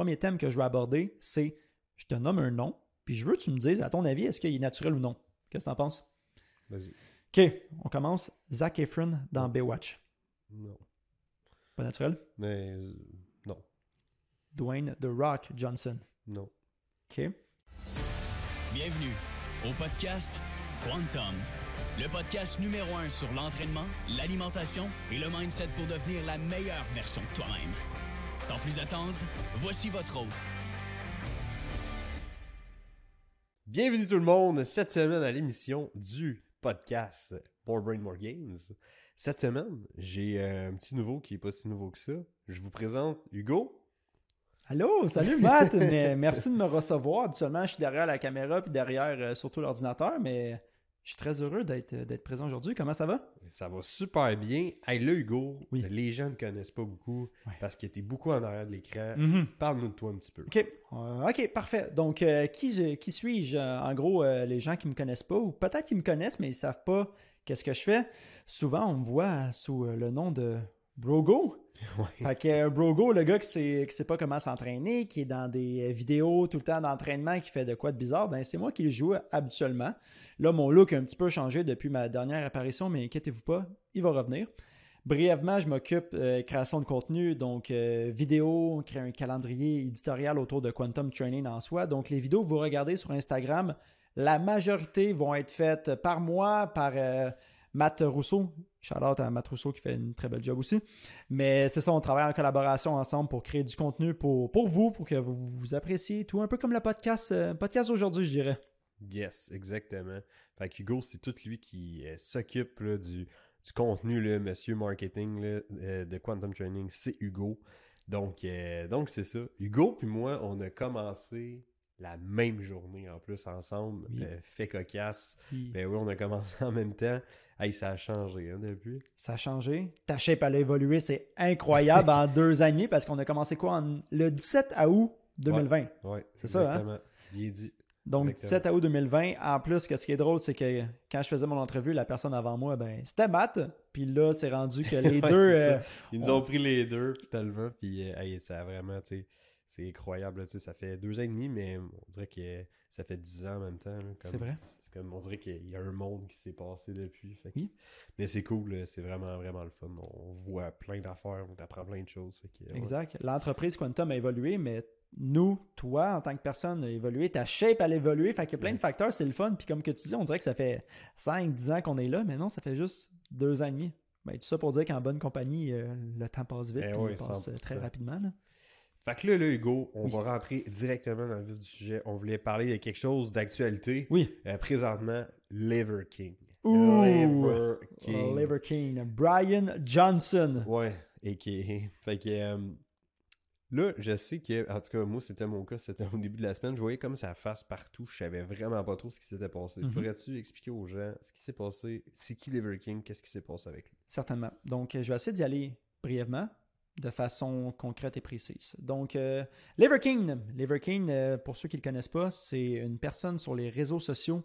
premier thème que je vais aborder, c'est je te nomme un nom, puis je veux que tu me dises, à ton avis, est-ce qu'il est naturel ou non? Qu'est-ce que tu en penses? Vas-y. OK, on commence. Zach Efron dans Baywatch. Non. Pas naturel? Mais euh, non. Dwayne The Rock Johnson. Non. OK. Bienvenue au podcast Quantum, le podcast numéro un sur l'entraînement, l'alimentation et le mindset pour devenir la meilleure version de toi-même. Sans plus attendre, voici votre hôte, Bienvenue tout le monde cette semaine à l'émission du podcast More Brain More Gains. Cette semaine, j'ai un petit nouveau qui est pas si nouveau que ça. Je vous présente Hugo. Allô, salut Matt, mais merci de me recevoir. Habituellement, je suis derrière la caméra puis derrière euh, surtout l'ordinateur, mais je suis très heureux d'être, d'être présent aujourd'hui. Comment ça va? Ça va super bien. Hey là, Hugo, Oui. les gens ne connaissent pas beaucoup Ouais. parce que tu es beaucoup en arrière de l'écran. Mhm. Parle-nous de toi un petit peu. OK. Euh, OK, parfait. Donc, euh, qui, je- qui suis-je? Euh, En gros, euh, les gens qui me connaissent pas, ou peut-être qu'ils me connaissent, mais ils savent pas qu'est-ce que je fais? Souvent, on me voit sous euh, le nom de Brogo. Ouais. Fait que euh, Brogo, le gars qui sait, qui sait pas comment s'entraîner, qui est dans des euh, vidéos tout le temps d'entraînement, qui fait de quoi de bizarre, ben c'est moi qui le joue habituellement. Là, mon look a un petit peu changé depuis ma dernière apparition, mais inquiétez-vous pas, il va revenir. Brièvement, je m'occupe euh, création de contenu, donc euh, vidéo, créer un calendrier éditorial autour de Quantum Training en soi. Donc les vidéos que vous regardez sur Instagram, la majorité vont être faites par moi, par Matt Rousseau. Shout out à Matt Rousseau qui fait une très belle job aussi. Mais c'est ça, on travaille en collaboration ensemble pour créer du contenu pour, pour vous, pour que vous, vous appréciez tout, un peu comme le podcast, euh, podcast d'aujourd'hui, je dirais. Yes, exactement. Fait que Hugo, c'est tout lui qui euh, s'occupe du, du contenu, là, monsieur marketing là, euh, de Quantum Training, c'est Hugo. Donc, donc c'est ça. Hugo puis moi, on a commencé la même journée en plus ensemble. Oui. Euh, fait cocasse. Ben oui, on a commencé en même temps. Hey, ça a changé hein, depuis. Ça a changé. Ta shape, elle a évolué. C'est incroyable en deux ans et demi parce qu'on a commencé quoi en- le 17 août 2020. Ouais, C'est ça, hein? exactement. Bien dit. Donc, Exactement. 17 août 2020. En plus, ce qui est drôle, c'est que quand je faisais mon entrevue, la personne avant moi, ben, c'était Matt. Puis là, c'est rendu que les Ouais, deux. euh, Ils nous on- ont pris les deux tellement, puis euh, hey, ça a vraiment, tu sais, c'est incroyable, là, tu sais, ça fait deux ans et demi, mais on dirait que ça fait dix ans en même temps. C'est vrai? C'est comme, on dirait qu'il y a un monde qui s'est passé depuis. fait que- Oui. Mais c'est cool, là, c'est vraiment, vraiment le fun. On voit plein d'affaires, on apprend plein de choses. fait que, ouais. Exact. L'entreprise Quantum a évolué, mais nous, toi, en tant que personne, a évolué. Ta shape, elle a évolué. Fait qu'il y a plein de facteurs, c'est le fun. Puis comme que tu dis, on dirait que ça fait 5, 10 ans qu'on est là, mais non, ça fait juste deux ans et demi. Ben, tout ça pour dire qu'en bonne compagnie, euh, le temps passe vite. Puis oui, il passe euh, 100%. très rapidement. là. Fait que là, là, Hugo, on Oui. va rentrer directement dans le vif du sujet. On voulait parler de quelque chose d'actualité. Oui. Euh, présentement, Liver King. Ouh! Liver King. Liver King. Brian Johnson. Ouais, et qui Fait que euh, là, je sais que, en tout cas, moi, c'était mon cas, c'était au début de la semaine. Je voyais comme ça face partout. Je savais vraiment pas trop ce qui s'était passé. Mhm. Pourrais-tu expliquer aux gens ce qui s'est passé? C'est qui Liver King? Qu'est-ce qui s'est passé avec lui? Certainement. Donc, euh, je vais essayer d'y aller brièvement, de façon concrète et précise. Donc, euh, Liver King, Liver King, euh, pour ceux qui ne le connaissent pas, c'est une personne sur les réseaux sociaux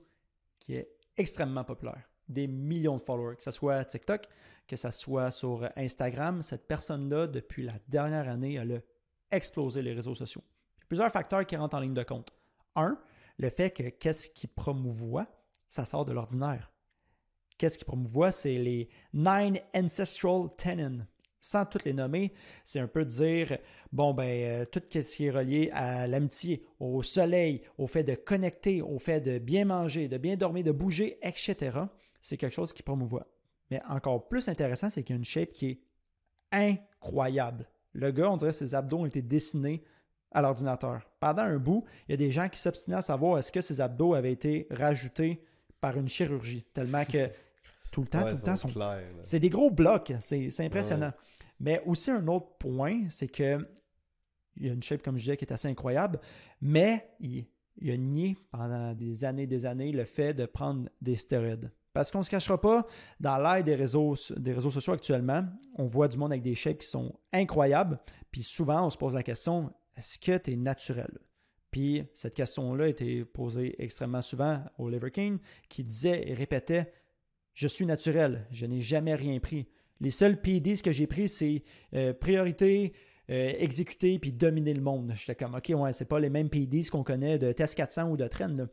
qui est extrêmement populaire. Des millions de followers, que ce soit TikTok, que ce soit sur Instagram. Cette personne-là, depuis la dernière année, elle a explosé les réseaux sociaux. Plusieurs facteurs qui rentrent en ligne de compte. Un, le fait que qu'est-ce qui promouvoit, ça sort de l'ordinaire. Qu'est-ce qui promouvoit, c'est les Nine Ancestral Tenets. Sans toutes les nommer, c'est un peu dire, bon, ben, euh, tout ce qui est relié à l'amitié, au soleil, au fait de connecter, au fait de bien manger, de bien dormir, de bouger, etc. C'est quelque chose qui promouvoit. Mais encore plus intéressant, c'est qu'il y a une shape qui est incroyable. Le gars, on dirait que ses abdos ont été dessinés à l'ordinateur. Pendant un bout, il y a des gens qui s'obstinaient à savoir est-ce que ses abdos avaient été rajoutés par une chirurgie, tellement que tout le temps, Ouais, tout le temps, sont c'est des gros blocs, c'est c'est impressionnant. Mais aussi un autre point, c'est que il y a une shape, comme je disais, qui est assez incroyable, mais il, a nié pendant des années des années le fait de prendre des stéroïdes. Parce qu'on ne se cachera pas, dans l'ère des réseaux, des réseaux sociaux actuellement, on voit du monde avec des shapes qui sont incroyables, puis souvent on se pose la question, est-ce que tu es naturel? Puis cette question-là a été posée extrêmement souvent au Liver King, qui disait et répétait Je suis naturel, je n'ai jamais rien pris. Les seuls PDs que j'ai pris, c'est euh, priorité, euh, exécuter puis dominer le monde. J'étais comme, OK, ouais, c'est pas les mêmes PDs qu'on connaît de Test 400 ou de Trend.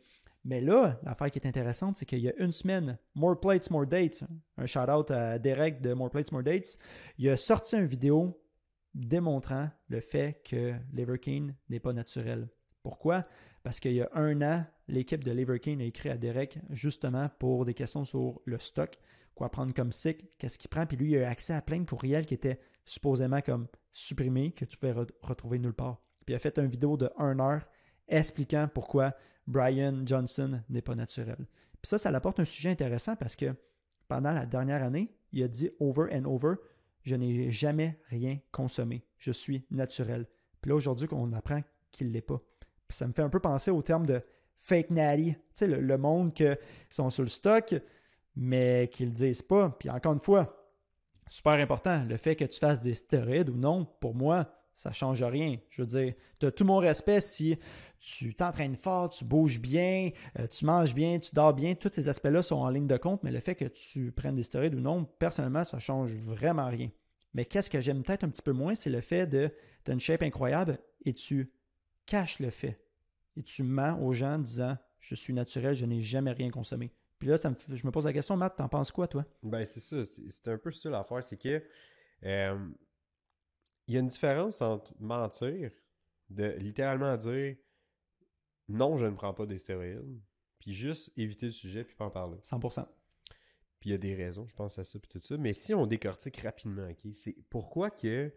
Mais là, l'affaire qui est intéressante, c'est qu'il y a une semaine, More Plates, More Dates, un shout-out à Derek de More Plates, More Dates, il a sorti une vidéo démontrant le fait que Leverkeen n'est pas naturel. Pourquoi? Parce qu'il y a un an, l'équipe de Leverkeen a écrit à Derek justement pour des questions sur le stock, quoi prendre comme cycle, qu'est-ce qu'il prend, puis lui, il a eu accès à plein de courriels qui étaient supposément comme supprimés, que tu pouvais re- retrouver nulle part. Puis il a fait une vidéo de 1 heure expliquant pourquoi Brian Johnson n'est pas naturel. Puis ça, ça apporte un sujet intéressant parce que pendant la dernière année, il a dit over and over, je n'ai jamais rien consommé. Je suis naturel. Puis là, aujourd'hui, on apprend qu'il ne l'est pas. Puis ça me fait un peu penser au terme de fake natty. Tu sais, le, le monde qui sont sur le stock, mais qu'ils ne le disent pas. Puis encore une fois, super important, le fait que tu fasses des stéroïdes ou non, pour moi, ça ne change rien. Je veux dire, tu as tout mon respect si tu t'entraînes fort, tu bouges bien, euh, tu manges bien, tu dors bien, tous ces aspects-là sont en ligne de compte, mais le fait que tu prennes des stéroïdes ou non, personnellement, ça change vraiment rien. Mais qu'est-ce que j'aime peut-être un petit peu moins, c'est le fait de as une shape incroyable et tu caches le fait. Et tu mens aux gens en disant je suis naturel, je n'ai jamais rien consommé. Puis là, ça me je me pose la question, Matt, t'en penses quoi, toi? Ben, c'est ça. C'est c'est un peu ça l'affaire. C'est que. euh, Il y a une différence entre mentir, de littéralement dire non, je ne prends pas des stéroïdes, puis juste éviter le sujet, puis pas en parler. 100%. Puis il y a des raisons, je pense à ça, puis tout ça. Mais si on décortique rapidement, ok, c'est pourquoi que.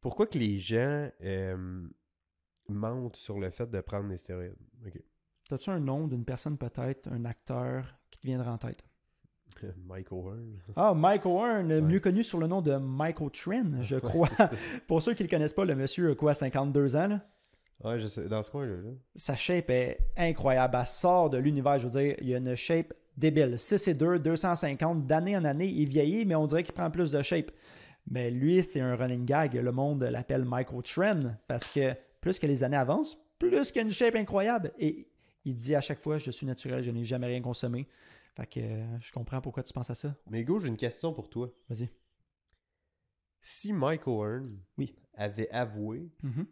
Pourquoi que les gens euh, mentent sur le fait de prendre des stéroïdes? Ok? T'as-tu un nom d'une personne peut-être, un acteur qui te viendra en tête? Mike Owen. Ah, Michael Owen, Ouais. mieux connu sous le nom de Michael Tren, je crois. Pour ceux qui ne le connaissent pas, le monsieur a quoi, 52 ans, là? Ouais, je sais, dans ce coin-là. là. sa shape est incroyable. Elle sort de l'univers. Je veux dire, il y a une shape débile. 6 et 2, 250, d'année en année. Il vieillit, mais on dirait qu'il prend plus de shape. Mais lui, c'est un running gag. Le monde l'appelle Michael Tren parce que plus que les années avancent, plus qu'il y a une shape incroyable. Et il dit à chaque fois Je suis naturel, je n'ai jamais rien consommé. Fait que euh, je comprends pourquoi tu penses à ça. Mais Go, j'ai une question pour toi. Vas-y. Si Mike Owen Oui. avait avoué Mhm.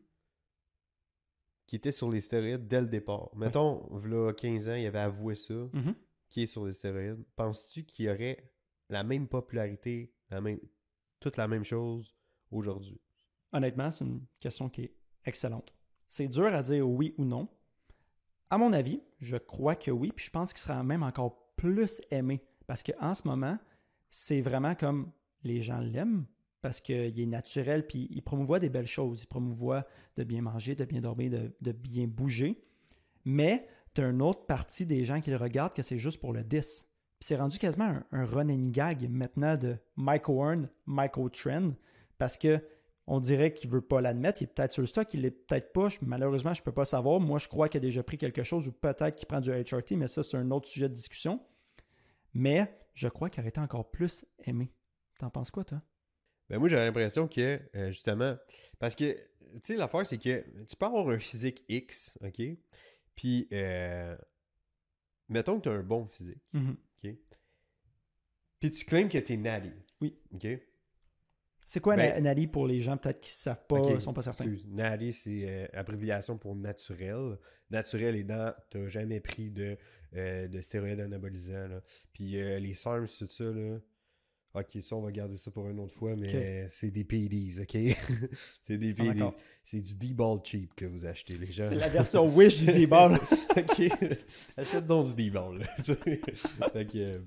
qu'il était sur les stéroïdes dès le départ, mettons, v'là 15 ans, il avait avoué ça, Mhm. qu'il est sur les stéroïdes, penses-tu qu'il aurait la même popularité, la même, toute la même chose aujourd'hui? Honnêtement, c'est une question qui est excellente. C'est dur à dire oui ou non. À mon avis, je crois que oui, puis je pense qu'il sera même encore plus aimé parce qu'en ce moment, c'est vraiment comme les gens l'aiment parce qu'il est naturel, puis il promouvoit des belles choses. Il promouvoit de bien manger, de bien dormir, de, bien bouger. Mais tu as une autre partie des gens qui le regardent que c'est juste pour le 10. Puis c'est rendu quasiment un, un running gag maintenant de Mike Warren, Michael Trend, parce que on dirait qu'il veut pas l'admettre. Il est peut-être sur le stock, il est peut-être pas. Malheureusement, je peux pas savoir. Moi, je crois qu'il a déjà pris quelque chose ou peut-être qu'il prend du HRT, mais ça, c'est un autre sujet de discussion. Mais je crois qu'il aurait été encore plus aimé. T'en penses quoi, toi? Ben moi, j'ai l'impression que, euh, justement, parce que, tu sais, l'affaire, c'est que tu peux avoir un physique X, OK? Puis, euh, mettons que tu as un bon physique, Mhm. OK? Puis tu claimes que tu es natty. Oui. OK? C'est quoi Ben- un Ali pour les gens peut-être qui ne savent pas, Ok, ne sont pas certains? Excuse, natty, c'est euh, abréviation pour naturel. Naturel étant, t'as jamais pris de, euh, de stéroïdes anabolisants. Là. Puis euh, les SARMs, tout ça, là. Ok, ça, on va garder ça pour une autre fois, mais c'est des PDs, ok? c'est des Ah, PDs. d'accord. c'est du D-ball cheap que vous achetez, les gens. C'est la version Wish du D-Ball. ok. Achète donc du D-ball, tu fait que.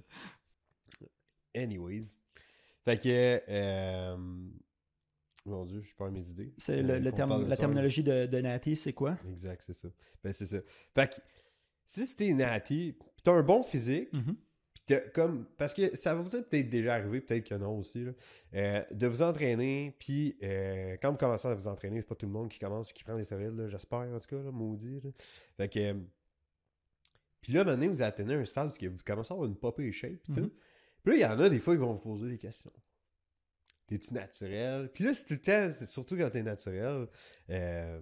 Anyways. Fait que. euh, Mon Dieu, je perds mes idées. C'est Euh, le, terme- la terminologie de, de Natty, c'est quoi? Exact, c'est ça. Ben, c'est ça. Fait que, si c'était natty, pis t'as un bon physique, pis t'as comme. Parce que ça va vous être peut-être déjà arrivé, peut-être que non aussi, là, euh, de vous entraîner, puis euh, quand vous commencez à vous entraîner, c'est pas tout le monde qui commence et qui prend des stéroïdes, j'espère, en tout cas, là, maudit. Là. Fait que. euh, puis là, maintenant, vous atteignez un stade où que vous commencez à avoir une popée shape, pis tout. Puis il y en a des fois, ils vont vous poser des questions. T'es-tu naturel? Puis là, c'est tout le temps, c'est surtout quand t'es naturel. Euh...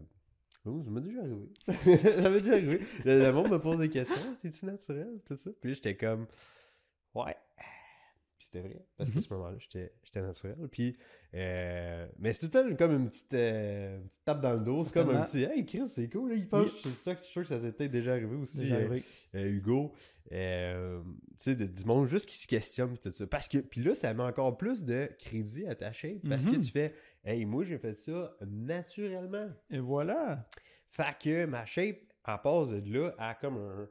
Oh, ça m'est déjà arrivé. ça m'est déjà arrivé. Le, le monde me pose des questions. T'es-tu naturel? Tout ça. Puis j'étais comme, ouais. C'était vrai, parce qu'à ce moment-là, j'étais naturel. Puis, euh, mais c'est tout le temps comme une petite, euh, une petite tape dans le dos. C'est comme un petit Hey Chris, c'est cool. Là, il pense, Oui. je suis sûr que je suis sûr que ça t'est peut-être déjà arrivé aussi, Déjà euh, arrivé. euh, Hugo. Tu sais, du monde juste qui se questionne tout ça. Parce que, puis là, ça met encore plus de crédit à ta shape. Parce que Mhm. tu fais, hey, moi, j'ai fait ça naturellement. Et voilà. Fait que ma shape, en passe de là à comme un,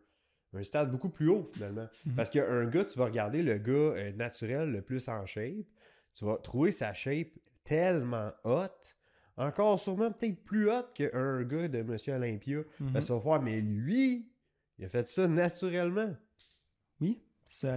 un stade beaucoup plus haut, finalement. Mhm. Parce qu'un gars, tu vas regarder le gars euh, naturel le plus en shape, tu vas trouver sa shape tellement haute, encore sûrement peut-être plus haute qu'un gars de Monsieur Olympia. Parce que tu vas voir, mais lui, il a fait ça naturellement. Oui. Ça,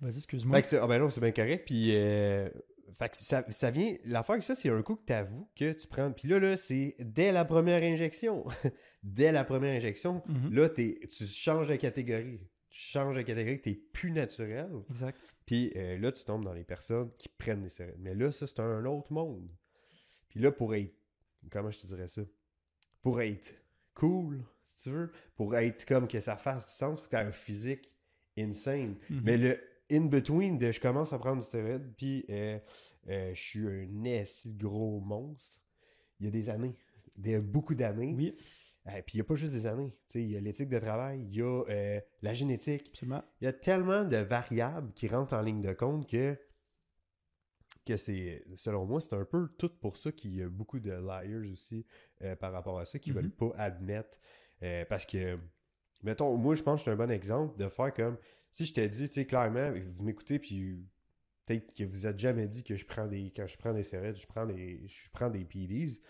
Vas-y, excuse-moi. ah ben non, c'est bien correct. Puis, euh, fait que ça, ça vient. L'affaire que ça, c'est un coup que tu avoues que tu prends. Puis là, là, c'est dès la première injection. dès la première injection, Mhm. là, t'es- tu changes de catégorie. Tu changes de catégorie, tu plus naturel. Exact. Puis euh, là, tu tombes dans les personnes qui prennent des stéroïdes. Mais là, ça, c'est un autre monde. Puis là, pour être. Comment je te dirais ça? Pour être cool, si tu veux, pour être comme que ça fasse du sens, faut que tu un physique insane. Mhm. Mais le in-between de je commence à prendre du stéroïde, puis euh, euh, je suis un esti de gros monstre, il y a des années. Des, beaucoup d'années. Oui, Euh, puis il n'y a pas juste des années. Il y a l'éthique de travail, il y a la génétique. absolument. Il y a tellement de variables qui rentrent en ligne de compte que, que c'est, selon moi, c'est un peu tout pour ça qu'il y a beaucoup de liars aussi par rapport à ça qui Mhm. veulent pas admettre. parce que, mettons, moi, je pense que suis un bon exemple de faire comme si je t'ai dit, tu sais, clairement, vous m'écoutez, puis peut-être que vous êtes jamais dit que je prends des. Quand je prends des stéroïdes, je prends des. Je prends des PDs.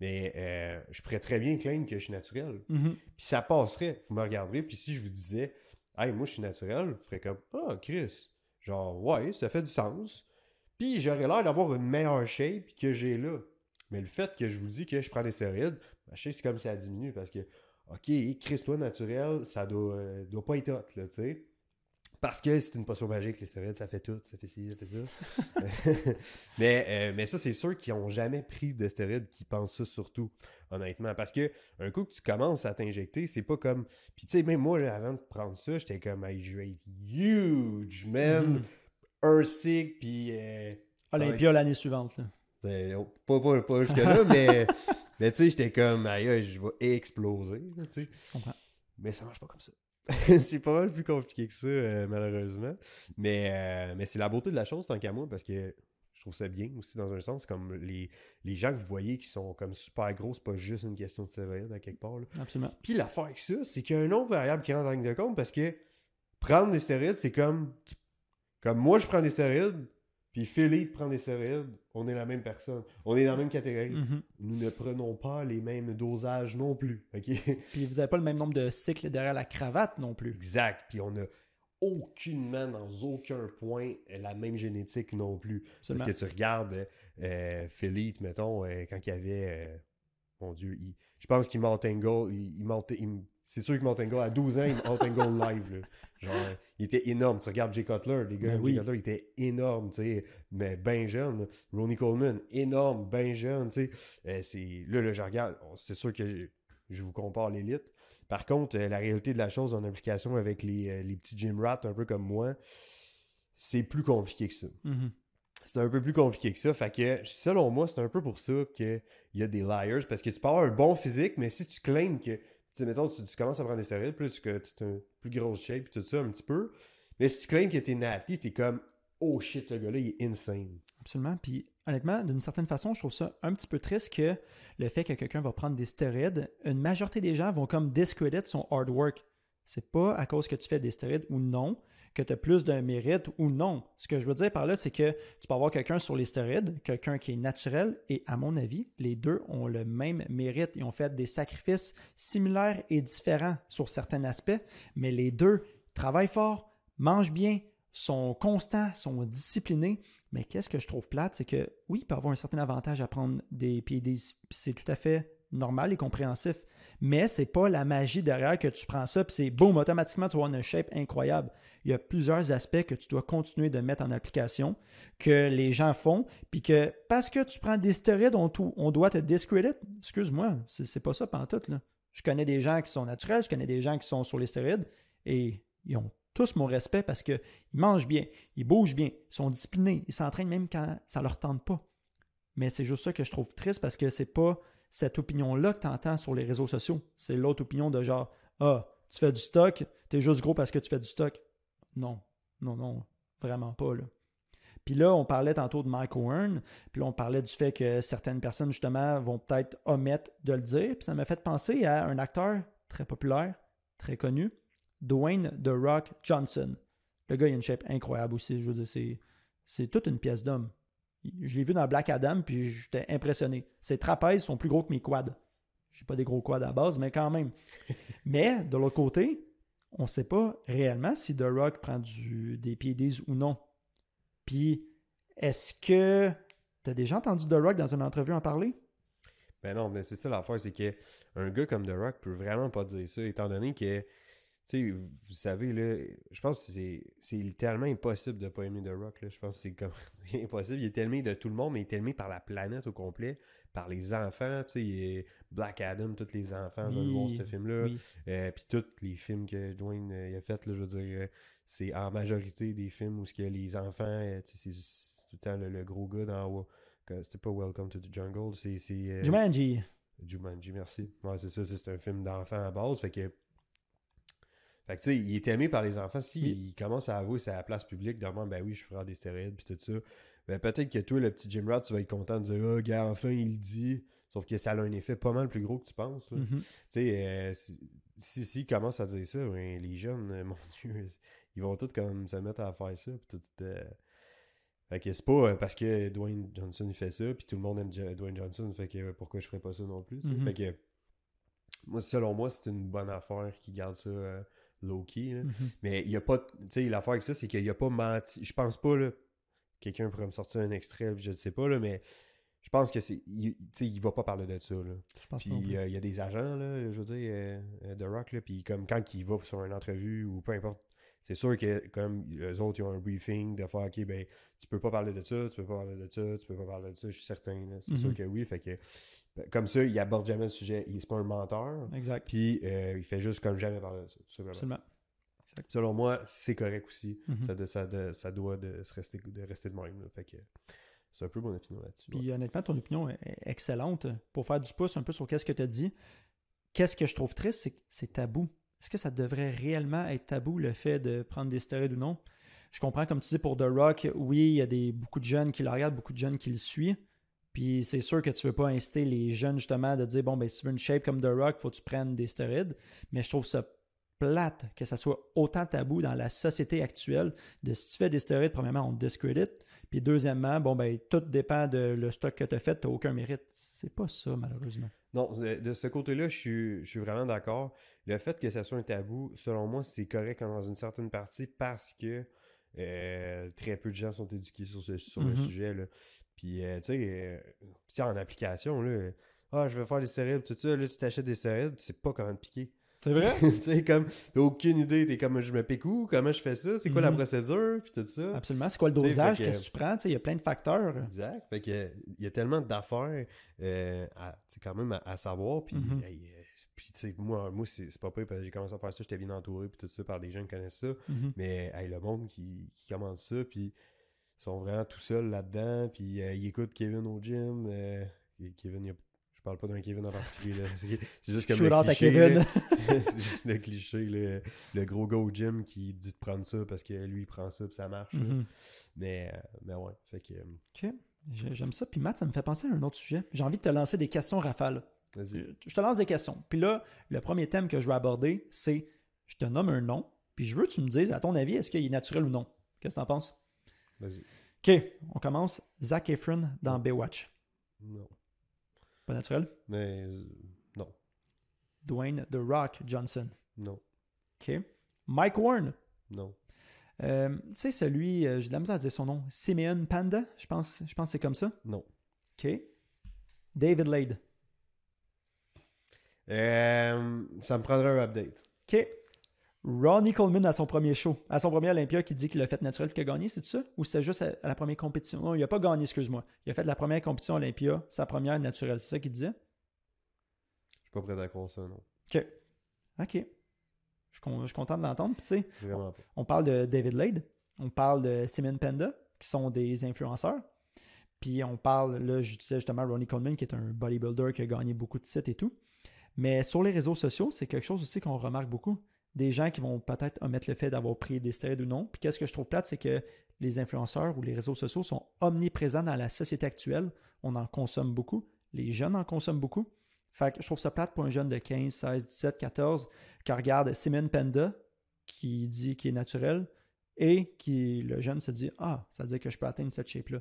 Mais euh, je pourrais très bien claim que je suis naturel. Mhm. Puis ça passerait. Vous me regarderez. Puis si je vous disais, hey, moi je suis naturel, vous ferez comme, ah, Chris. Genre, ouais, ça fait du sens. Puis j'aurais l'air d'avoir une meilleure shape que j'ai là. Mais le fait que je vous dis que je prends des stéroïdes, ma shape, c'est comme ça diminue parce que, ok, Chris, toi naturel, ça doit, euh, doit pas être hot, là, tu sais. Parce que c'est une potion magique, les stéroïdes, ça fait tout, ça fait ci, ça fait ça. mais, euh, mais ça, c'est ceux qui ont jamais pris de stéroïdes qui pensent ça surtout, honnêtement. Parce que un coup que tu commences à t'injecter, c'est pas comme. Puis tu sais, même moi, là, avant de prendre ça, j'étais comme, hey, je vais être huge, man. Mhm. Un puis. euh, être- Olympia l'année suivante. Là. ben, oh, pas, pas, pas jusque-là, mais, mais tu sais, j'étais comme, aïe, je vais exploser, tu sais. Mais ça marche pas comme ça. c'est pas mal plus compliqué que ça, euh, malheureusement. Mais, euh, mais c'est la beauté de la chose, tant qu'à moi, parce que je trouve ça bien aussi, dans un sens. Comme les, les gens que vous voyez qui sont comme super gros, c'est pas juste une question de stéroïdes à quelque part. là. Absolument. Puis l'affaire avec ça, c'est qu'il y a une autre variable qui rentre en ligne de compte parce que prendre des stéroïdes, c'est comme. Comme moi, je prends des stéroïdes, puis Philippe prend des stéroïdes, on est la même personne. On est dans la même catégorie. Mhm. Nous ne prenons pas les mêmes dosages non plus. Puis vous n'avez pas le même nombre de cycles derrière la cravate non plus. exact. Puis on n'a aucunement, dans aucun point, la même génétique non plus. Absolument. Parce que tu regardes euh, Philippe, mettons, euh, quand il y avait. euh, mon Dieu, il- je pense qu'il goal. Il, il- c'est sûr qu'il monte un goal. À 12 ans, un goal live. là. Genre, il était énorme. Tu regardes Jay Cutler, les gars, Ben Jay. Cutler, il était énorme, tu sais, mais bien jeune. Ronnie Coleman, énorme, bien jeune, tu sais. Euh, c'est, là, là, je regarde, c'est sûr que je, je vous compare l'élite. Par contre, euh, la réalité de la chose en application avec les, euh, les petits gym rats un peu comme moi, c'est plus compliqué que ça. Mhm. C'est un peu plus compliqué que ça. Fait que, selon moi, c'est un peu pour ça qu'il y a des liars. Parce que tu peux avoir un bon physique, mais si tu claims que, sais, mettons, tu, tu commences à prendre des stéroïdes, plus que tu as une plus grosse shape et tout ça, un petit peu. Mais si tu claims que t'es natty, t'es comme, oh shit, le gars-là, il est insane. Absolument. Puis honnêtement, d'une certaine façon, je trouve ça un petit peu triste que le fait que quelqu'un va prendre des stéroïdes, une majorité des gens vont comme discredit son hard work. C'est pas à cause que tu fais des stéroïdes ou non que tu as plus d'un mérite ou non. Ce que je veux dire par là, c'est que tu peux avoir quelqu'un sur les quelqu'un qui est naturel, et à mon avis, les deux ont le même mérite. Ils ont fait des sacrifices similaires et différents sur certains aspects, mais les deux travaillent fort, mangent bien, sont constants, sont disciplinés. Mais qu'est-ce que je trouve plate, c'est que oui, il peut avoir un certain avantage à prendre des puis C'est tout à fait normal et compréhensif. Mais c'est pas la magie derrière que tu prends ça, puis c'est boum, automatiquement, tu vas avoir une shape incroyable. Il y a plusieurs aspects que tu dois continuer de mettre en application, que les gens font, puis que parce que tu prends des stéroïdes, on, doit te discredit. Excuse-moi, c'est pas ça pantoute, là. Je connais des gens qui sont naturels, je connais des gens qui sont sur les stéroïdes, et ils ont tous mon respect parce qu'ils mangent bien, ils bougent bien, ils sont disciplinés, ils s'entraînent même quand ça leur tente pas. Mais c'est juste ça que je trouve triste parce que c'est pas cette opinion-là que tu entends sur les réseaux sociaux. C'est l'autre opinion de genre Ah, tu fais du stock, tu es juste gros parce que tu fais du stock. Non, non, non, vraiment pas. Là. Puis là, on parlait tantôt de Mike Owen, puis là, on parlait du fait que certaines personnes, justement, vont peut-être omettre de le dire. Puis ça m'a fait penser à un acteur très populaire, très connu, Dwayne The Rock Johnson. Le gars, il a une shape incroyable aussi. Je veux dire, c'est toute une pièce d'homme. Je l'ai vu dans Black Adam, puis j'étais impressionné. Ses trapèzes sont plus gros que mes quads. J'ai pas des gros quads à base, mais quand même. mais de l'autre côté, on ne sait pas réellement si The Rock prend du, des PEDs ou non. Puis, est-ce que tu as déjà entendu The Rock dans une entrevue en parler? Ben non, mais c'est ça l'affaire, c'est que un gars comme The Rock peut vraiment pas dire ça, étant donné que, sais, vous savez, là, je pense que c'est littéralement impossible de pas aimer The Rock, là. Je pense que c'est comme impossible. Il est aimé de tout le monde, mais il est aimé par la planète au complet, par les enfants, tu sais, il est Black Adam, tous les enfants veulent voir ce film-là. Euh, puis tous les films que Dwayne euh, a fait, là, je veux dire, euh, c'est en majorité des films où ce que les enfants, c'est tout le temps le, gros gars dans c'était pas Welcome to the Jungle, c'est Jumanji. Jumanji, merci. Ouais, c'est ça, c'est un film d'enfant à base, fait que fait que tu sais, il est aimé par les enfants. S'il il commence à avouer la place publique, demain, ben oui, je ferai des stéroïdes puis tout ça. Ben peut-être que toi, le petit Jim Roth, tu vas être content de dire Ah, oh, gars, enfin, il le dit. Sauf que ça a un effet pas mal plus gros que tu penses. Mm-hmm. Tu sais, euh, si, si, commence à dire ça, ben, les jeunes, euh, mon Dieu, ils vont tous comme se mettre à faire ça. Puis tout, euh, Fait que c'est pas parce que Dwayne Johnson il fait ça, puis tout le monde aime Dwayne Johnson, fait que pourquoi je ferais pas ça non plus. Mm-hmm. Fait que moi, selon moi, c'est une bonne affaire qui garde ça low-key. Mm-hmm. Mais il y a pas. Tu sais, l'affaire avec ça, c'est qu'il y a pas menti. Je pense pas, là. Quelqu'un pourrait me sortir un extrait, je ne sais pas, là, mais je pense que c'est. Il, il va pas parler de ça. Là. Je pense puis euh, il y a des agents, là, je veux dire, euh, euh, de Rock, là, puis comme quand il va sur une entrevue ou peu importe, c'est sûr que comme les autres ils ont un briefing de faire OK, ben tu peux pas parler de ça, tu peux pas parler de ça, tu peux pas parler de ça, je suis certain. C'est sûr Mhm. que oui. Fait que comme ça, il aborde jamais le sujet. Il c'est pas un menteur. Exact. Puis il fait juste comme jamais parler de ça. tout. Absolument. Selon moi, c'est correct aussi. Mhm. ça, de- ça, de- ça doit de, se rester, de rester de même. là. Fait que c'est un peu mon opinion là-dessus. ouais. Puis honnêtement, ton opinion est est excellente. Pour faire du pouce un peu sur qu'est-ce que tu as dit, qu'est-ce que je trouve triste, c'est que c'est tabou. Est-ce que ça devrait réellement être tabou le fait de prendre des stéroïdes ou non? Je comprends, comme tu dis, pour The Rock, oui, il y a des, beaucoup de jeunes qui le regardent, beaucoup de jeunes qui le suivent. Puis c'est sûr que tu veux pas inciter les jeunes justement de dire bon ben si tu veux une shape comme The Rock, faut que tu prennes des stéroïdes. Mais je trouve ça plate que ça soit autant tabou dans la société actuelle de si tu fais des stéroïdes, premièrement, on te discredite. Puis deuxièmement, bon ben tout dépend de le stock que tu as fait, tu n'as aucun mérite. C'est pas ça, malheureusement. Non, de, ce côté-là, je suis, je suis vraiment d'accord. Le fait que ça soit un tabou, selon moi, c'est correct dans une certaine partie parce que euh, très peu de gens sont éduqués sur, ce, sur le Mhm. sujet. Là. Puis, euh, tu sais, euh, si en application, là, ah, je vais faire des stéroïdes, tout ça, là, tu t'achètes des stéroïdes, tu sais pas comment te piquer. C'est vrai? tu sais, comme, t'as aucune idée, t'es comme, je me pique où, comment je fais ça, c'est quoi la Mhm. procédure, puis tout ça. Absolument. C'est quoi le dosage? Qu'est-ce que tu prends? Tu sais, Il y a plein de facteurs. Exact. Fait que, il y a tellement d'affaires euh, quand même à, à savoir. Puis, Mhm. hey, euh, puis tu sais, moi, moi c'est pas pire parce que j'ai commencé à faire ça, j'étais bien entouré, puis tout ça, par des gens qui connaissent ça. Mhm. Mais hey, le monde qui, qui commence ça, puis sont vraiment tout seuls là-dedans, puis euh, ils écoutent Kevin au gym. euh, Kevin, a- je parle pas d'un Kevin en particulier, c'est juste comme Shoot le cliché, c'est juste le cliché, le, le gros gars au gym qui dit de prendre ça parce que lui, il prend ça, puis ça marche. Mhm. Mais, euh, mais ouais, fait que, euh, OK. J'ai- J'aime ça. Puis Matt, ça me fait penser à un autre sujet. J'ai envie de te lancer des questions rafales. vas-y. Je te lance des questions. Puis là, le premier thème que je veux aborder, c'est je te nomme un nom, puis je veux que tu me dises, à ton avis, est-ce qu'il est naturel ou non? Qu'est-ce que t'en penses? Vas-y. OK, on commence. Zac Efron dans Baywatch. Non. Pas naturel? Mais euh, non. Dwayne The Rock Johnson. Non. OK. Mike Warren. Non. Euh, tu sais, celui, euh, j'ai de la misère à dire son nom. Simeon Panda, je pense, je pense que c'est comme ça. Non. OK. David Lade. Euh, ça me prendrait un update. OK. Ronnie Coleman à son premier show, à son premier Olympia, qui dit qu'il a fait naturel qu'il a gagné, c'est ça? Ou c'était juste à, la première compétition? Non, il n'a pas gagné, excuse-moi. Il a fait la première compétition Olympia, sa première naturelle, c'est ça qu'il disait? Je suis pas prêt à ça, non. OK. OK. Je suis con- je suis content de l'entendre. Puis, tu sais, on parle de David Lade, on parle de Simon Penda, qui sont des influenceurs. Puis on parle, là, je disais justement Ronnie Coleman, qui est un bodybuilder qui a gagné beaucoup de titres et tout. Mais sur les réseaux sociaux, c'est quelque chose aussi qu'on remarque beaucoup. Des gens qui vont peut-être omettre le fait d'avoir pris des stéroïdes ou non. Puis qu'est-ce que je trouve plate, c'est que les influenceurs ou les réseaux sociaux sont omniprésents dans la société actuelle. On en consomme beaucoup. Les jeunes en consomment beaucoup. Fait que je trouve ça plate pour un jeune de 15, 16, 17, 14 qui regarde Simon Penda, qui dit qu'il est naturel, et qui le jeune se dit Ah, ça veut dire que je peux atteindre cette shape-là.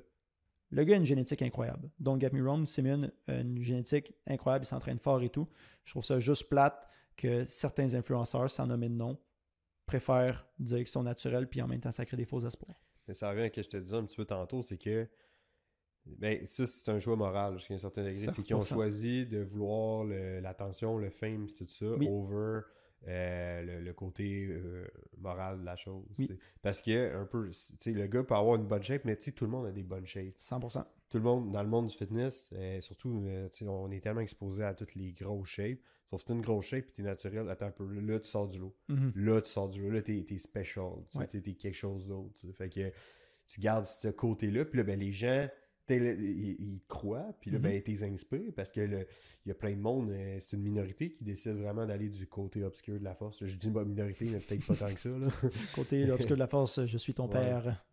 Le gars a une génétique incroyable. Don't get me wrong, Simon a une génétique incroyable, il s'entraîne fort et tout. Je trouve ça juste plate que certains influenceurs, sans nommer de nom, préfèrent dire qu'ils sont naturels puis en même temps ça crée des faux espoirs. Mais ça revient à ce que je te disais un petit peu tantôt, c'est que ben, ça, c'est un choix moral jusqu'à un certain degré. C'est qu'ils ont 100%. choisi de vouloir l'attention, le fame, tout ça, Oui. over euh, le, le côté euh, moral de la chose. Oui. Parce que, un peu, tu sais, le gars peut avoir une bonne shape, mais tu sais, tout le monde a des bonnes shapes. 100%. Tout le monde, dans le monde du fitness, euh, surtout, on est tellement exposé à toutes les grosses shapes. Sauf si t'as une grosse shape et t'es naturel, attends un peu, là, tu sors du lot. Mhm. Là, tu sors du lot. Là, t'es, t'es special. Tu Ouais. t'es- t'es quelque chose d'autre. Fait que tu gardes ce côté-là. Puis là, ben, les gens, ils, te croient. Puis là, Mhm. ben, t'es inspiré parce que il y a plein de monde. euh, c'est une minorité qui décide vraiment d'aller du côté obscur de la force. Je dis bah, minorité, mais peut-être pas tant que ça. Là. Côté obscur de la force, je suis ton Ouais. père.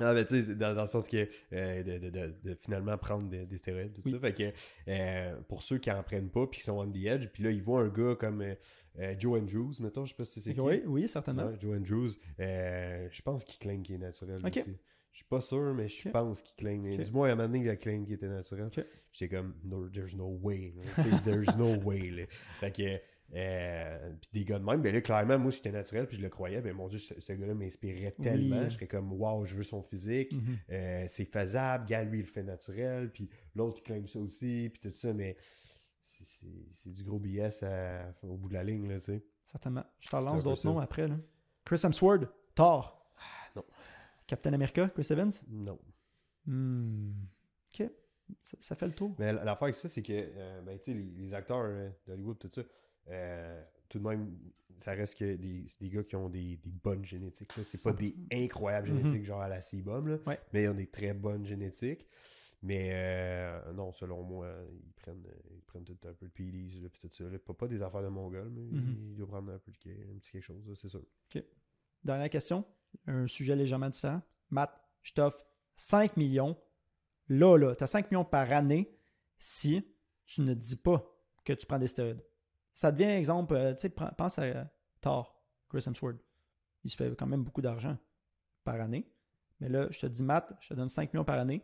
Ah, ben, tu sais, dans, dans le sens que euh, de, de- de- de finalement prendre des, des stéroïdes, tout Oui. ça. Fait que euh, pour ceux qui en prennent pas puis qui sont on the edge, puis là, ils voient un gars comme euh, euh, Joe Andrews, mettons, je sais pas si c'est qui. Oui, oui, certainement. Ouais, Joe Andrews, je pense qu'il claim qu'il est naturel Ok. aussi. Je suis pas sûr, mais je pense qu'il claim. Ok. Du moins, à un moment donné, il a claim qu'il était naturel. J'étais comme, no, there's no way. là. There's no way. Là. Fait que, euh, puis des gars de même, ben là, clairement, moi, j'étais naturel, puis je le croyais. Ben mon Dieu, ce, ce gars-là m'inspirait Oui. tellement. Je serais comme, wow, je veux son physique. Mhm. Euh, c'est faisable. Gars, lui, il le fait naturel. Puis l'autre, il claim ça aussi. Puis tout ça, mais c'est- du gros BS à- au bout de la ligne, là, tu sais. Certainement. Je te C'est un relance peu d'autres noms après. Là. Chris Hemsworth, Thor. non. Captain America, Chris Evans? Non. Hmm. Ok. Ça, ça fait le tour. Mais l'affaire avec ça, c'est que euh, ben, tu sais, les, les acteurs euh, d'Hollywood, tout ça, euh, tout de même, ça reste que des, c'est des gars qui ont des, des bonnes génétiques. là. C'est pas des incroyables Mhm. génétiques genre à la là, Ouais. mais ils ont des très bonnes génétiques. Mais euh, non, selon moi, ils prennent, ils prennent tout un peu de PDs, là, puis tout ça. là. Pas, pas des affaires de mongol, mais ils doivent prendre un peu de un petit quelque chose, c'est sûr. Dernière question. Un sujet légèrement différent. Matt, je t'offre 5 millions. Là, là, tu as 5 millions par année si tu ne dis pas que tu prends des stéroïdes. Ça devient exemple, euh, tu sais, pense à euh, Thor, Chris Hemsworth. Il se fait quand même beaucoup d'argent par année. Mais là, je te dis, Matt, je te donne 5 millions par année.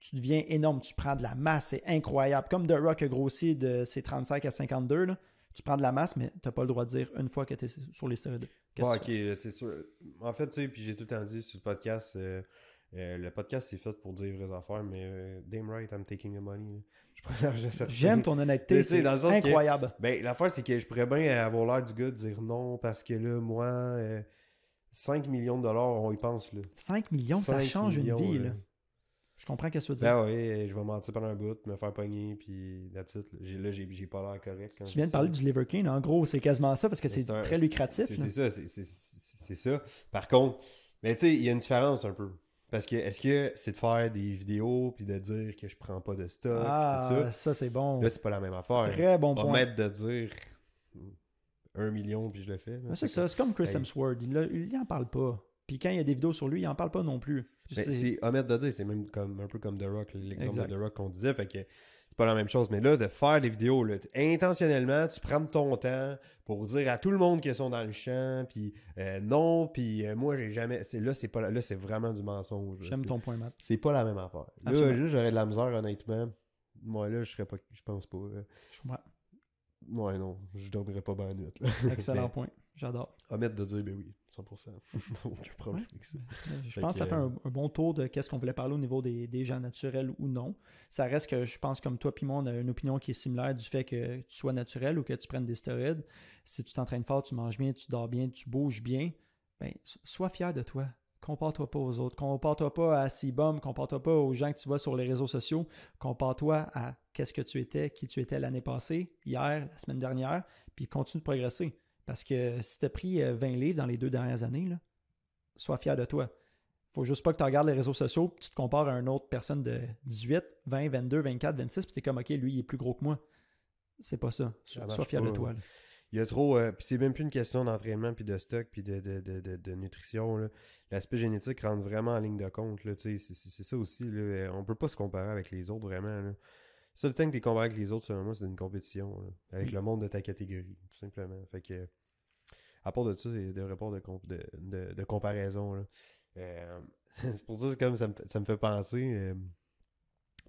Tu deviens énorme. Tu prends de la masse. C'est incroyable. Comme The Rock a grossi de ses 35 à 52, là, tu prends de la masse, mais tu n'as pas le droit de dire une fois que tu es sur les stéroïdes. Ouais, ok, c'est sûr. En fait, tu sais, puis j'ai tout le temps dit sur le podcast, euh, euh, le podcast c'est fait pour dire vraies affaires, mais euh, damn right, I'm taking the money. là. Je prends l'argent certain. J'aime ton honnêteté, Mais c'est dans le sens que- incroyable. Ben, l'affaire, c'est que je pourrais bien avoir l'air du gars de dire non parce que là, moi, euh, 5 millions de dollars, on y pense, là. 5 millions, ça 5 change millions, une vie. là. Là. Je comprends ce que tu veux dire. Ben ouais, je vais mentir pendant un bout, me faire pogner, puis that's it. Là, J'ai- là, j'ai j'ai pas l'air correct. quand tu viens dis de parler ça. du Liver King. En gros, c'est quasiment ça parce que Mais c'est un- très lucratif. C'est là. c'est ça, c'est- c'est c'est- c'est ça. Par contre, mais tu sais, il y a une différence un peu. Parce que est-ce que c'est de faire des vidéos puis de dire que je prends pas de stock Ah, tout ça, ça? c'est bon. Là, c'est pas la même affaire. Très bon point. Omettre de dire un million puis je le fais. c'est ça, c'est comme Chris Hey. Hemsworth. Il, il en parle pas. Puis quand il y a des vidéos sur lui, il en parle pas non plus. ben, C'est- omettre de dire, c'est même comme un peu comme The Rock, l'exemple de The Rock qu'on disait. Fait que pas la même chose. Mais là, de faire des vidéos, là, intentionnellement, tu prends ton temps pour dire à tout le monde qu'ils sont dans le champ, puis euh, non, puis euh, moi j'ai jamais. c'est- Là, c'est pas là, c'est vraiment du mensonge. J'aime ton point, Matt. C'est pas la même affaire. Là, Absolument. là, j'aurais de la misère, honnêtement. Moi, là, je serais pas. Je pense pas. là. Je comprends. Ouais, non. Je dormirais pas bien la nuit. là. Excellent Mais, point. J'adore. Omettre de dire, ben oui, 100%. Aucun problème avec ça. Je Fait pense que ça fait un, un bon tour de qu'est-ce qu'on voulait parler au niveau des, des gens naturels ou non. Ça reste que je pense comme toi puis moi, on a une opinion qui est similaire du fait que tu sois naturel ou que tu prennes des stéroïdes. Si tu t'entraînes fort, tu manges bien, tu dors bien, tu bouges bien, ben so- sois fier de toi. Compare-toi pas aux autres. Compare-toi pas à Cibum, compare-toi pas aux gens que tu vois sur les réseaux sociaux. Compare-toi à qu'est-ce que tu étais, qui tu étais l'année passée, hier, la semaine dernière, puis continue de progresser. Parce que si tu as pris euh, 20 livres dans les deux dernières années, là, sois fier de toi. faut juste pas que tu regardes les réseaux sociaux puis tu te compares à une autre personne de 18, 20, 22, 24, 26 puis tu es comme, OK, lui, il est plus gros que moi. C'est pas ça. Ça Sois fier pas, de toi. là. Il y a trop. euh, puis c'est même plus une question d'entraînement, puis de stock, puis de, de, de, de, nutrition. L'aspect génétique rentre vraiment en ligne de compte. C'est ça aussi. Là. Euh, On peut pas se comparer avec les autres, vraiment. Là. Ça, le temps que tu es comparé avec les autres, selon moi, c'est une compétition. là, avec Oui. le monde de ta catégorie, tout simplement. Fait que. À part de ça, c'est de, comp- de, de, de comparaison. là. Euh, c'est pour ça que comme ça me, ça me fait penser. euh,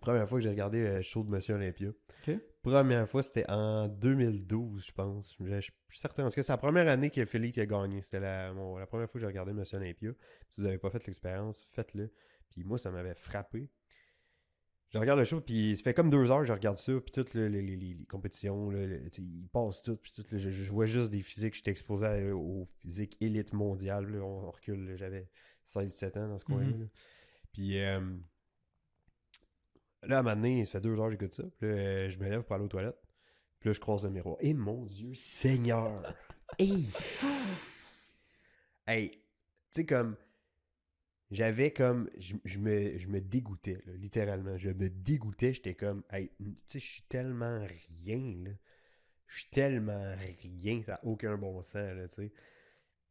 première fois que j'ai regardé le show de Monsieur Olympia. OK. Première fois, c'était en 2012, je pense. Je, je suis certain. En tout cas, c'est la première année que Philippe a gagné. C'était la, mon- la première fois que j'ai regardé Monsieur Olympia. Si vous n'avez pas fait l'expérience, faites-le. Puis moi, ça m'avait frappé. Je regarde le show, puis ça fait comme deux heures, je regarde ça, puis toutes le- les, les- les- les compétitions, là, ils passent tout, puis tout, là, je, je vois juste des physiques, j'étais exposé à- aux physiques élite mondiale, là, on, on recule, j'avais 16-17 ans dans ce coin-là. Mhm. là. Puis euh, là, à un moment donné, ça fait deux heures que j'écoute ça, puis euh, je me lève pour aller aux toilettes, puis là, je croise le miroir. Et mon Dieu, Seigneur! hey! Hey! Tu sais, comme j'avais comme je, je me, je me dégoûtais là, littéralement. Je me dégoûtais j'étais comme hey, tu sais je suis tellement rien là. Je suis tellement rien ça n'a aucun bon sens là tu sais.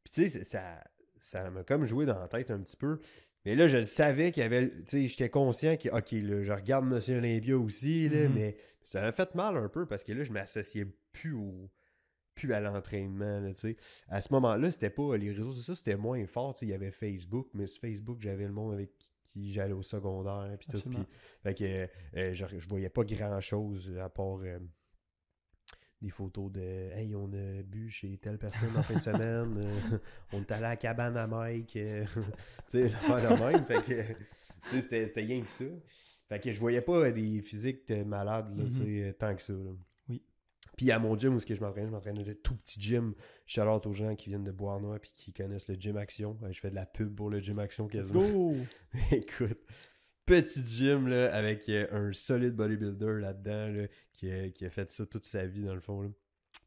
Puis tu sais ça ça m'a comme joué dans la tête un petit peu. Mais là je le savais qu'il y avait tu sais j'étais conscient que ok là je regarde Monsieur Olympia aussi là Mhm. mais ça m'a fait mal un peu parce que là je m'associais plus au plus à l'entraînement là, tu sais à ce moment-là, c'était pas les réseaux sociaux, c'était moins fort. tu sais, Il y avait Facebook, mais sur Facebook, j'avais le monde avec qui j'allais au secondaire. Puis tout, fait que euh, je, je voyais pas grand-chose à part euh, des photos de Hey, on a bu chez telle personne en fin de semaine, euh, on est allé à la cabane à Mike. euh, tu sais, l'affaire de même. Fait que, c'était rien que ça. Fait que je voyais pas des physiques de malades là, sais, tant que ça. là. Puis à mon gym où ce que je m'entraînais, je m'entraînais de tout petit gym. Shout-out aux gens qui viennent de Bois-Noir puis qui connaissent le gym Action. Euh, Je fais de la pub pour le gym Action quasiment. go! Écoute, petit gym là, avec euh, un solide bodybuilder là-dedans là, qui, a, qui a fait ça toute sa vie dans le fond. là.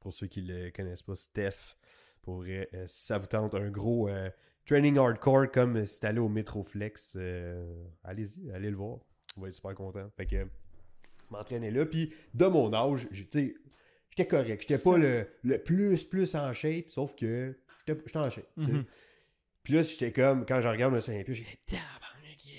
Pour ceux qui le connaissent pas, Steph. Pour euh, si ça vous tente, un gros euh, training hardcore comme euh, si t'allais au Metroflex, euh, allez-y, allez le voir. On va être super content. Fait que je m'entraînais là. Puis de mon âge, tu sais, j'étais correct. J'étais pas le, le plus plus en shape, sauf que j'étais en shape. Mhm. Puis là, j'étais comme, quand je regarde le Saint-Pierre, j'ai dit, tabarnak, yeah.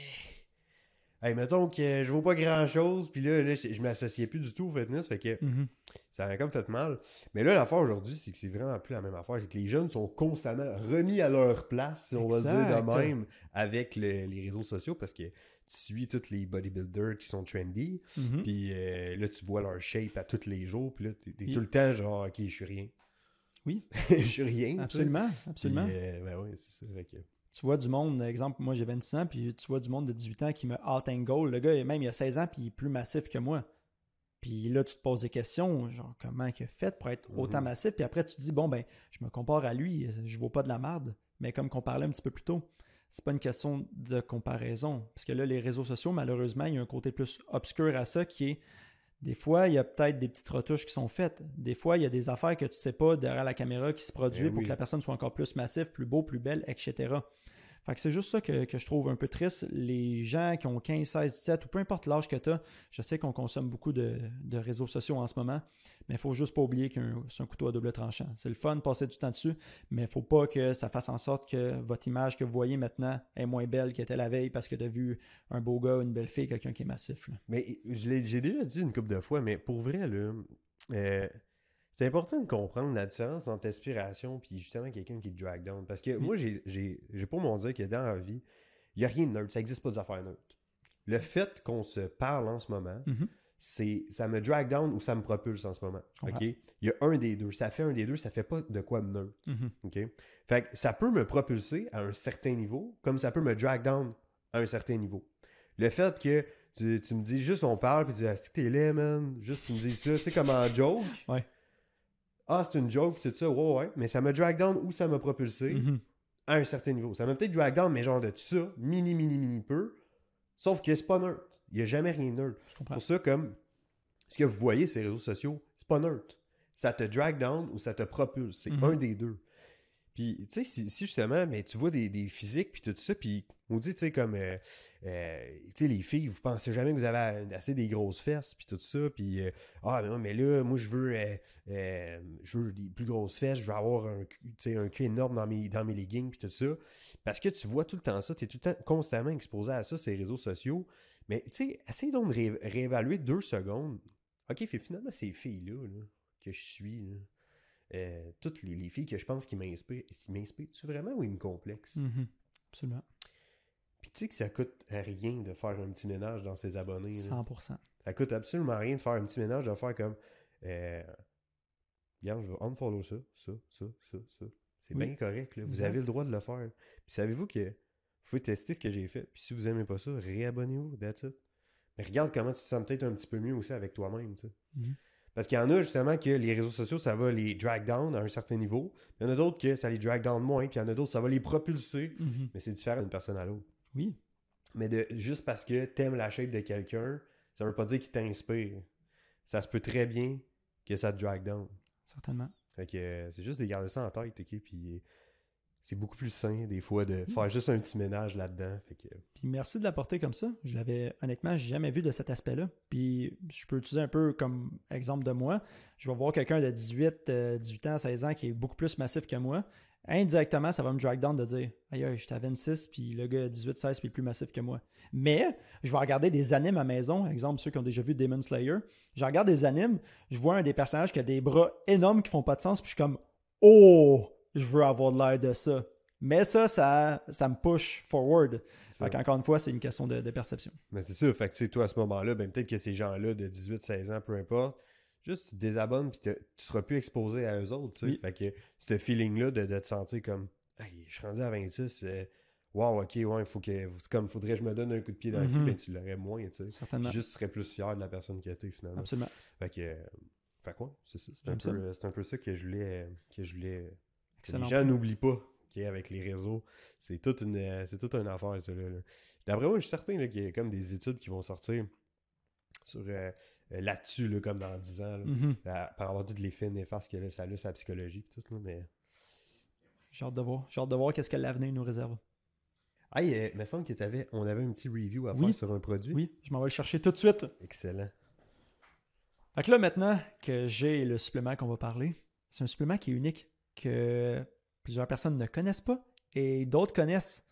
Hey, mettons que je vaux pas grand chose, puis là, là, je, je m'associais plus du tout au fitness, fait que Mhm. ça m'a comme fait mal. Mais là, l'affaire aujourd'hui, c'est que c'est vraiment plus la même affaire. C'est que les jeunes sont constamment remis à leur place, si on va dire Exact. de même, avec le- les réseaux sociaux, parce que tu suis tous les bodybuilders qui sont trendy, Mhm. puis euh, là, tu vois leur shape à tous les jours, puis là, t'es Oui. tout le temps genre, ok, je suis rien. Oui. je suis rien. Absolument, Puis, absolument. euh, ben ouais, c'est ça. que- Tu vois du monde, exemple, moi j'ai 26 ans, puis tu vois du monde de 18 ans qui me hâte un goal. Le gars, même il a 16 ans, puis il est plus massif que moi. Puis là, tu te poses des questions, genre comment il a fait pour être autant Mhm. massif, puis après tu te dis, bon, ben, je me compare à lui, je vaux pas de la marde. Mais comme qu'on parlait un petit peu plus tôt, c'est pas une question de comparaison. Parce que là, les réseaux sociaux, malheureusement, il y a un côté plus obscur à ça qui est des fois, il y a peut-être des petites retouches qui sont faites. Des fois, il y a des affaires que tu sais pas derrière la caméra qui se produisent Eh pour que la personne soit encore plus massive, plus beau, plus belle, etc. Fait que c'est juste ça que, je trouve un peu triste. Les gens qui ont 15, 16, 17 ou peu importe l'âge que tu as, je sais qu'on consomme beaucoup de, réseaux sociaux en ce moment, mais il faut juste pas oublier que c'est un couteau à double tranchant. C'est le fun de passer du temps dessus, mais il faut pas que ça fasse en sorte que votre image que vous voyez maintenant est moins belle qu'elle était la veille parce que tu as vu un beau gars, une belle fille, quelqu'un qui est massif. Mais je l'ai- j'ai déjà dit une couple de fois, mais pour vrai, là, euh, c'est important de comprendre la différence entre aspiration puis justement quelqu'un qui te drag down. Parce que moi, j'ai- pas mon dire que dans la vie, il n'y a rien de neutre. Ça n'existe pas des affaires neutres. Le fait qu'on se parle en ce moment, Mhm. c'est ça me drag down ou ça me propulse en ce moment. OK? Il y a un des deux. Ça fait un des deux, ça fait pas de quoi de neutre. Mhm. OK? Fait que ça peut me propulser à un certain niveau, comme ça peut me drag down à un certain niveau. Le fait que tu, tu me dis juste on parle, puis tu dis ah, que t'es laid, man. Juste tu me dis ça, c'est comme en joke. Ouais. Ah, c'est une joke, tout ça, ouais, ouais. Mais ça me drag down ou ça m'a propulsé Mhm. à un certain niveau. Ça m'a peut-être drag down, mais genre de ça, mini, mini, mini peu. Sauf que c'est pas neutre. Il n'y a jamais rien de neutre. Pour ça, comme ce que vous voyez, ces réseaux sociaux, c'est pas neutre. ça te drag down ou ça te propulse. C'est Mhm. un des deux. Puis, tu sais, si, justement, mais tu vois des, des physiques, puis tout ça, puis on dit, tu sais, comme, euh, euh, tu sais, les filles, vous pensez jamais que vous avez assez des grosses fesses, puis tout ça, puis, euh, ah, mais, mais là, moi, je veux, euh, je veux des plus grosses fesses, je veux avoir un, un cul énorme dans mes, dans mes leggings, puis tout ça. Parce que tu vois tout le temps ça, tu es tout le temps constamment exposé à ça, ces réseaux sociaux. Mais, tu sais, essaye donc de ré- réévaluer deux secondes. OK, fait, finalement, ces filles-là, là, que je suis, là, euh, toutes les, les filles que je pense qui m'inspirent, ils m'inspirent-tu vraiment ou ils me complexent? Mhm. Absolument. Puis tu sais que ça coûte rien de faire un petit ménage dans ses abonnés. là. 100%. Ça coûte absolument rien de faire un petit ménage, de faire comme. Euh, regarde, je vais unfollow ça, ça, ça, ça, ça. C'est Oui. bien correct. Là. Vous Exact. avez le droit de le faire. Puis savez-vous que vous pouvez tester ce que j'ai fait. Puis si vous aimez pas ça, réabonnez-vous. That's it. Mais regarde comment tu te sens peut-être un petit peu mieux aussi avec toi-même. tu sais. Mhm. Parce qu'il y en a justement que les réseaux sociaux, ça va les drag down à un certain niveau. Il y en a d'autres que ça les drag down moins. Puis il y en a d'autres, ça va les propulser. Mhm. Mais c'est différent d'une personne à l'autre. Oui. Mais de, juste parce que t'aimes la shape de quelqu'un, ça veut pas dire qu'il t'inspire. Ça se peut très bien que ça te drag down. Certainement. Fait que euh, c'est juste de garder ça en tête, ok? Puis c'est beaucoup plus sain des fois de faire juste un petit ménage là-dedans. Que Puis merci de l'apporter comme ça. Je l'avais honnêtement jamais vu de cet aspect-là. Puis je peux utiliser un peu comme exemple de moi. Je vais voir quelqu'un de 18, euh, 18 ans, 16 ans qui est beaucoup plus massif que moi. Indirectement, ça va me drag down de dire Aïe, j'étais à 26, puis le gars 18, 16, puis plus massif que moi. Mais je vais regarder des animes à maison. Exemple, ceux qui ont déjà vu Demon Slayer. Je regarde des animes, je vois un des personnages qui a des bras énormes qui font pas de sens, puis je suis comme Oh, je veux avoir de l'air de ça. Mais ça, ça, ça me push forward. Fait qu'encore une fois, c'est une question de, de perception. Mais c'est ça, fait que tu sais, toi à ce moment-là, ben peut-être que ces gens-là de 18-16 ans, peu importe, juste tu te désabonnes puis tu seras plus exposé à eux autres, tu. Oui. Fait que ce feeling-là de, de te sentir comme Hey, je suis rendu à 26, c'est Wow, ok, ouais, faut que. Comme faudrait que je me donne un coup de pied dans le cul, Mhm. ben tu l'aurais moins, tu sais. Certainement. Juste tu serais plus fier de la personne que t'es finalement. Absolument. Fait que. euh, Fait quoi? C'est un, euh, c'est un peu ça que je voulais. euh, Que je voulais. Excellent. les gens n'oublient pas qu'avec les réseaux, c'est toute une, euh, c'est toute une affaire, ça. Là, là. D'après moi, je suis certain qu'il y a comme des études qui vont sortir sur euh, euh, là-dessus, là, comme dans 10 ans, là, Mhm. par rapport à tous les faits néfastes que là, ça a sur la psychologie tout. Mais. J'ai hâte de voir. J'ai hâte de voir qu'est-ce que l'avenir nous réserve. Euh, il me semble que t'avais, on avait un petit review à Oui. faire sur un produit. Oui, je m'en vais le chercher tout de suite. Excellent. Fait que là, maintenant que j'ai le supplément qu'on va parler, c'est un supplément qui est unique, que plusieurs personnes ne connaissent pas et d'autres connaissent.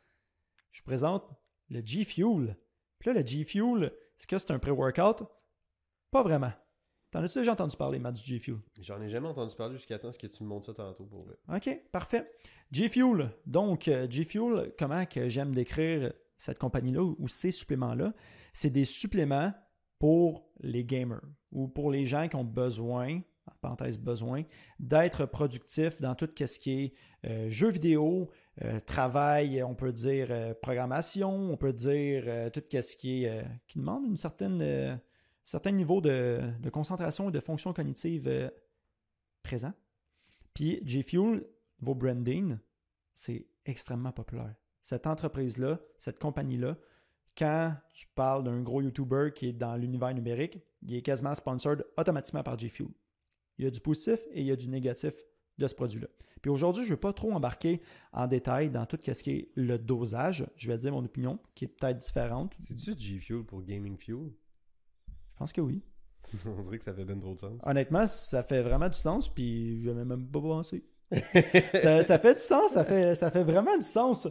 Je vous présente le G-Fuel. Puis là, le G-Fuel, est-ce que c'est un pré-workout? Pas vraiment. T'en as-tu déjà entendu parler, Matt, du G-Fuel? J'en ai jamais entendu parler jusqu'à temps que tu me montres ça tantôt pour vrai. OK, parfait. G-Fuel. Donc, euh, G-Fuel, comment que j'aime décrire cette compagnie-là ou ces suppléments-là? C'est des suppléments pour les gamers ou pour les gens qui ont besoin, en parenthèse besoin, d'être productifs dans tout ce qui est euh, jeux vidéo, euh, travail, on peut dire euh, programmation, on peut dire euh, tout ce qui est qui demande une certaine euh, certain niveau de, concentration et de fonction cognitive présent. Puis G-Fuel, vos branding, c'est extrêmement populaire. Cette entreprise-là, cette compagnie-là, quand tu parles d'un gros YouTuber qui est dans l'univers numérique, il est quasiment sponsored automatiquement par G-Fuel. Il y a du positif et il y a du négatif de ce produit-là. Puis aujourd'hui, je ne veux pas trop embarquer en détail dans tout ce qui est le dosage. Je vais dire mon opinion, qui est peut-être différente. C'est-tu G-Fuel pour Gaming Fuel? Je pense que oui. on dirait que ça fait ben trop de sens. Honnêtement, ça fait vraiment du sens, puis je n'avais même pas pensé. ça, ça fait du sens, ça fait, ça fait vraiment du sens.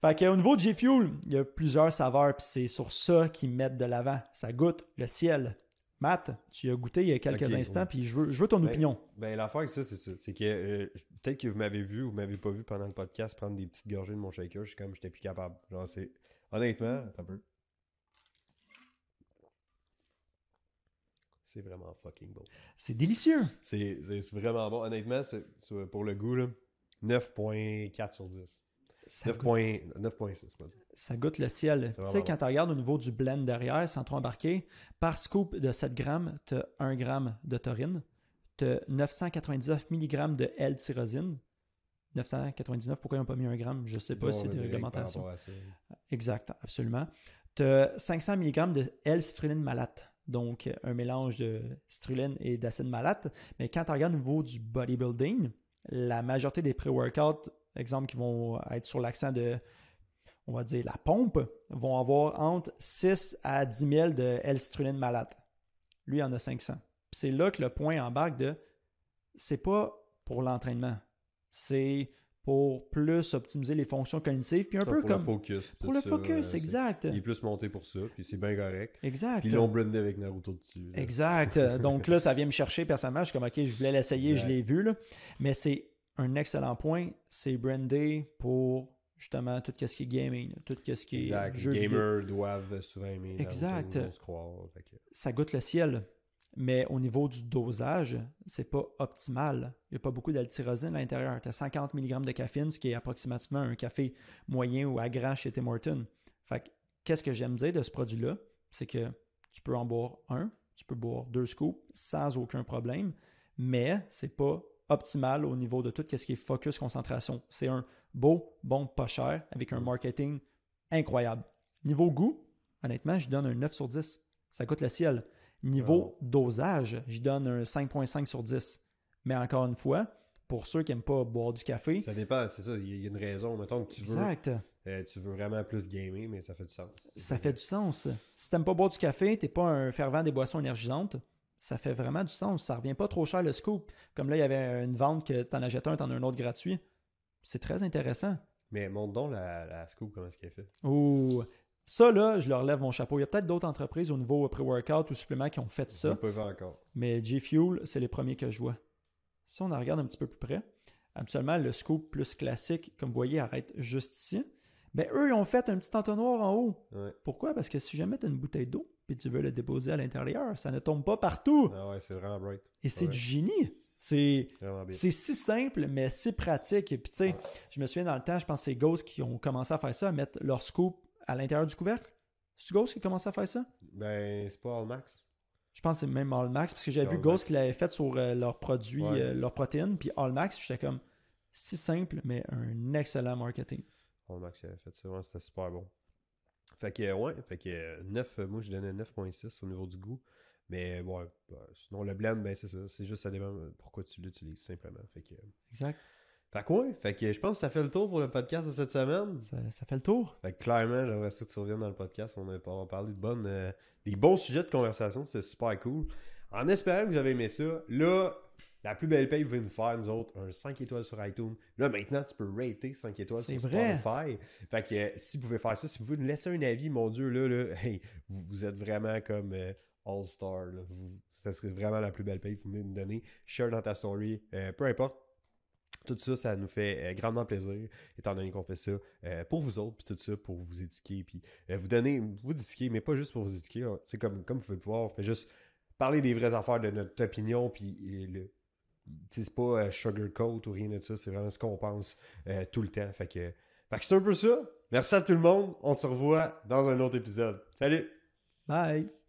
Fait qu'au niveau de G-Fuel, il y a plusieurs saveurs, puis c'est sur ça qu'ils mettent de l'avant. Ça goûte le ciel. Matt, tu as goûté il y a quelques instants, ouais. puis je veux, je veux ton Ben, opinion. Ben, l'affaire avec ça, c'est ça. C'est que euh, peut-être que vous m'avez vu ou vous m'avez pas vu pendant le podcast prendre des petites gorgées de mon shaker. Je suis comme, j'étais plus capable. Genre, c'est. Honnêtement, attends un peu. C'est vraiment fucking bon. C'est délicieux. C'est vraiment bon. Honnêtement, pour le goût, là, 9.4 sur 10. Ça goûte, 9.6, 9.6, on va dire. ça goûte le ciel. Tu sais, quand tu regardes au niveau du blend derrière, sans trop embarquer, par scoop de 7 grammes, tu as 1 gramme de taurine, tu as 999 mg de L-tyrosine. 999, pourquoi ils n'ont pas mis un gramme? Je ne sais pas c'est des réglementations. Exact, absolument. Tu as 500 mg de L-citrulline malate. donc un mélange de citrulline et d'acide malate. Mais quand tu regardes au niveau du bodybuilding, la majorité des pré-workouts, exemple, qui vont être sur l'accent de, on va dire, la pompe, vont avoir entre 6 à 10 000 de L-citrulline malate. Lui, il en a 500. C'est là que le point embarque de, c'est pas pour l'entraînement, c'est pour plus optimiser les fonctions cognitives, puis un peu pour comme... le focus. Pour le ça, focus, exact. Il est plus monté pour ça, puis c'est bien correct. Exact. Puis ils l'ont brandé avec Naruto dessus. là. Exact. Donc là, ça vient me chercher personnellement. Je suis comme, OK, je voulais l'essayer, je l'ai vu. Là. Mais c'est un excellent point. C'est brandé pour justement tout ce qui est gaming, tout ce qui est Exact. jeux Les vidéo. gamers doivent souvent aimer Exact. on se croire. fait que- Ça goûte le ciel. Mais au niveau du dosage, c'est pas optimal. Il n'y a pas beaucoup d'altyrosine à l'intérieur. Tu as 50 mg de caféine, ce qui est approximativement un café moyen ou à grand chez Tim Hortons. Fait que, qu'est-ce que j'aime dire de ce produit-là? C'est que tu peux en boire un, tu peux boire deux scoops sans aucun problème, mais c'est pas optimal au niveau de tout ce qui est focus concentration. C'est un beau, bon, pas cher, avec un marketing incroyable. Niveau goût, honnêtement, je donne un 9 sur 10. Ça coûte le ciel. Niveau dosage, je donne un 5.5 sur 10. Mais encore une fois, pour ceux qui n'aiment pas boire du café, Ça dépend, c'est ça, il y a- une raison. Mettons que tu veux, exact, euh, tu veux vraiment plus gamer, mais ça fait du sens. ça fait du sens. Si tu n'aimes pas boire du café, tu n'es pas un fervent des boissons énergisantes, ça fait vraiment du sens. Ça revient pas trop cher le scoop. Comme là, il y avait une vente que tu en achètes un, tu en as un autre gratuit. C'est très intéressant. Mais montre donc la, la scoop, comment est-ce qu'elle fait. Ouh. Ça, là, je leur lève mon chapeau. Il y a peut-être d'autres entreprises au niveau pré-workout ou supplément qui ont fait ça. pas encore. Mais G-Fuel, c'est les premiers que je vois. Si on en regarde un petit peu plus près, habituellement, le scoop plus classique, comme vous voyez, arrête juste ici. Ben, eux, ils ont fait un petit entonnoir en haut. Ouais. Pourquoi? Parce que si jamais tu as une bouteille d'eau puis tu veux le déposer à l'intérieur, ça ne tombe pas partout. Ah ouais, c'est vraiment bright. Et c'est Ouais. du génie. C'est si simple, mais si pratique. Et puis, tu sais, je me souviens dans le temps, je pense que c'est Ghost qui ont commencé à faire ça, à mettre leur scoop à l'intérieur du couvercle. C'est Ghost qui a commencé à faire ça? Ben, c'est pas All Max. Je pense que c'est même Allmax, parce que j'avais vu. Ghost qui l'avait fait sur euh, leurs produits, Ouais. euh, leurs protéines, puis Allmax, j'étais comme si simple, mais un excellent marketing. All Max avait fait ça, ouais, c'était super bon. Fait que, ouais, fait que euh, 9, euh, moi je donnais 9.6 au niveau du goût. Mais ouais, bah, sinon le blend, ben c'est ça. C'est juste ça dépend euh, pourquoi tu l'utilises, tout simplement. Fait que, Exact. fait que ouais, fait que je pense que ça fait le tour pour le podcast de cette semaine. Ça, ça fait le tour. Fait que clairement, j'aimerais ça que tu reviennes dans le podcast. On va parler de bonnes, euh, des bons sujets de conversation. C'était super cool. En espérant que vous avez aimé ça, là, la plus belle paye, vous pouvez nous faire, nous autres, un 5 étoiles sur iTunes. Là, maintenant, tu peux rater 5 étoiles sur vrai. Spotify. Fait que euh, si vous pouvez faire ça, si vous pouvez nous laisser un avis, mon Dieu, là, là hey, vous, vous êtes vraiment comme euh, All-Star. Ça serait vraiment la plus belle paye que vous pouvez nous donner. Share dans ta story, euh, peu importe. Tout ça, ça nous fait grandement plaisir, étant donné qu'on fait ça euh, pour vous autres, puis tout ça pour vous éduquer, puis euh, vous donner, vous éduquer, mais pas juste pour vous éduquer. hein. C'est comme, comme vous pouvez le voir, on fait juste parler des vraies affaires de notre opinion, puis le, c'est pas euh, sugarcoat ou rien de ça, c'est vraiment ce qu'on pense euh, tout le temps. Fait que, fait que c'est un peu ça. Merci à tout le monde. On se revoit dans un autre épisode. Salut! Bye!